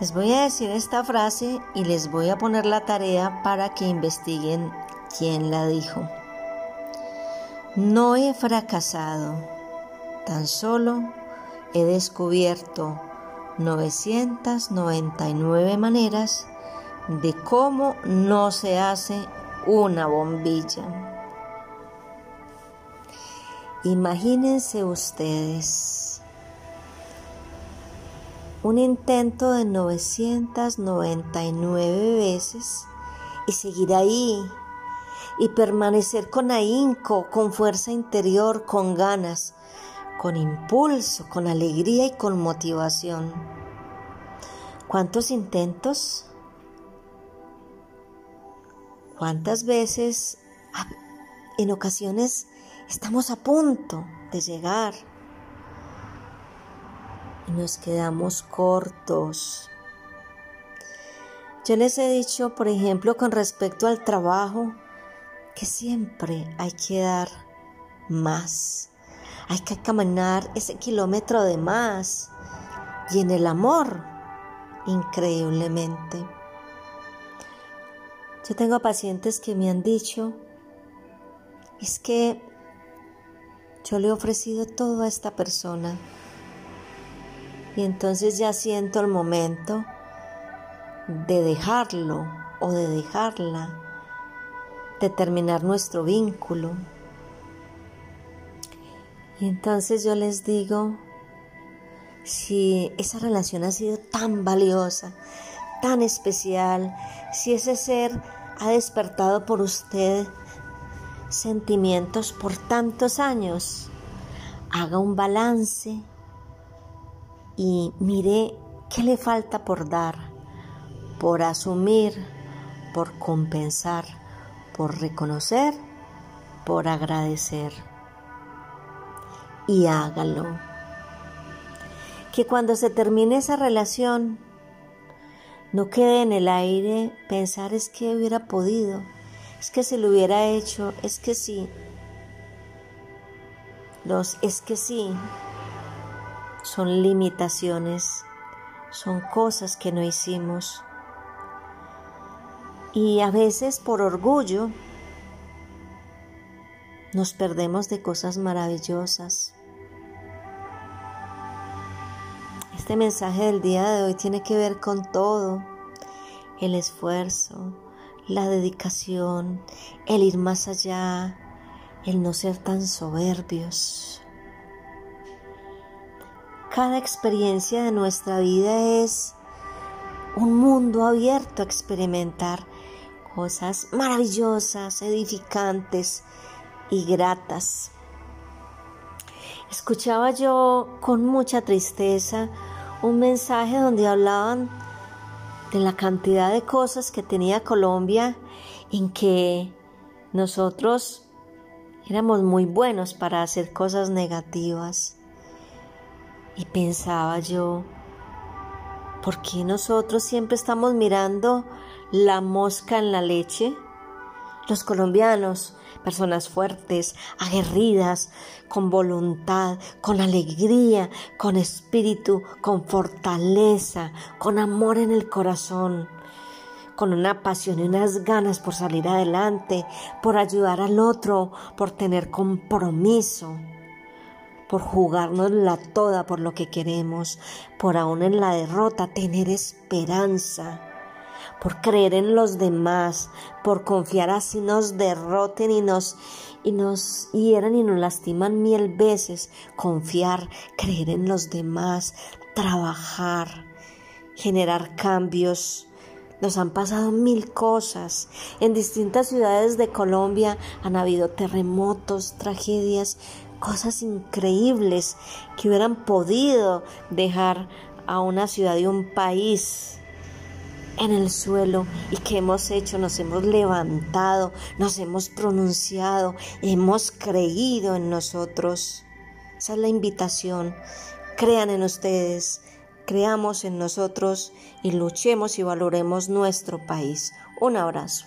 Les voy a decir esta frase y les voy a poner la tarea para que investiguen quién la dijo. No he fracasado, tan solo he descubierto 999 maneras de cómo no se hace una bombilla. Imagínense ustedes un intento de 999 veces y seguir ahí y permanecer con ahínco, con fuerza interior, con ganas, con impulso, con alegría y con motivación. ¿Cuántos intentos? ¿Cuántas veces en ocasiones estamos a punto de llegar nos quedamos cortos? Yo les he dicho, por ejemplo, con respecto al trabajo, que siempre hay que dar más. Hay que caminar ese kilómetro de más. Y en el amor, increíblemente. Yo tengo pacientes que me han dicho, es que yo le he ofrecido todo a esta persona y entonces ya siento el momento de dejarlo o de dejarla, de terminar nuestro vínculo. Y entonces yo les digo, si esa relación ha sido tan valiosa, tan especial, si ese ser ha despertado por usted sentimientos por tantos años, haga un balance y mire qué le falta por dar, por asumir, por compensar, por reconocer, por agradecer. Y hágalo. Que cuando se termine esa relación, no quede en el aire pensar es que hubiera podido, es que se lo hubiera hecho, es que sí. Los es que sí son limitaciones, son cosas que no hicimos. Y a veces por orgullo nos perdemos de cosas maravillosas. Este mensaje del día de hoy tiene que ver con todo, el esfuerzo, la dedicación, el ir más allá, el no ser tan soberbios. Cada experiencia de nuestra vida es un mundo abierto a experimentar cosas maravillosas, edificantes y gratas. Escuchaba yo con mucha tristeza un mensaje donde hablaban de la cantidad de cosas que tenía Colombia en que nosotros éramos muy buenos para hacer cosas negativas. Y pensaba yo, ¿por qué nosotros siempre estamos mirando la mosca en la leche? Los colombianos personas fuertes, aguerridas, con voluntad, con alegría, con espíritu, con fortaleza, con amor en el corazón, con una pasión y unas ganas por salir adelante, por ayudar al otro, por tener compromiso por jugarnos la toda por lo que queremos, por aún en la derrota tener esperanza por creer en los demás, por confiar así nos derroten y nos y nos hieran y nos lastiman mil veces, confiar, creer en los demás, trabajar, generar cambios. Nos han pasado mil cosas. En distintas ciudades de Colombia han habido terremotos, tragedias, cosas increíbles que hubieran podido dejar a una ciudad y un país en el suelo y que hemos hecho, nos hemos levantado, nos hemos pronunciado, hemos creído en nosotros. Esa es la invitación. Crean en ustedes, creamos en nosotros y luchemos y valoremos nuestro país. Un abrazo.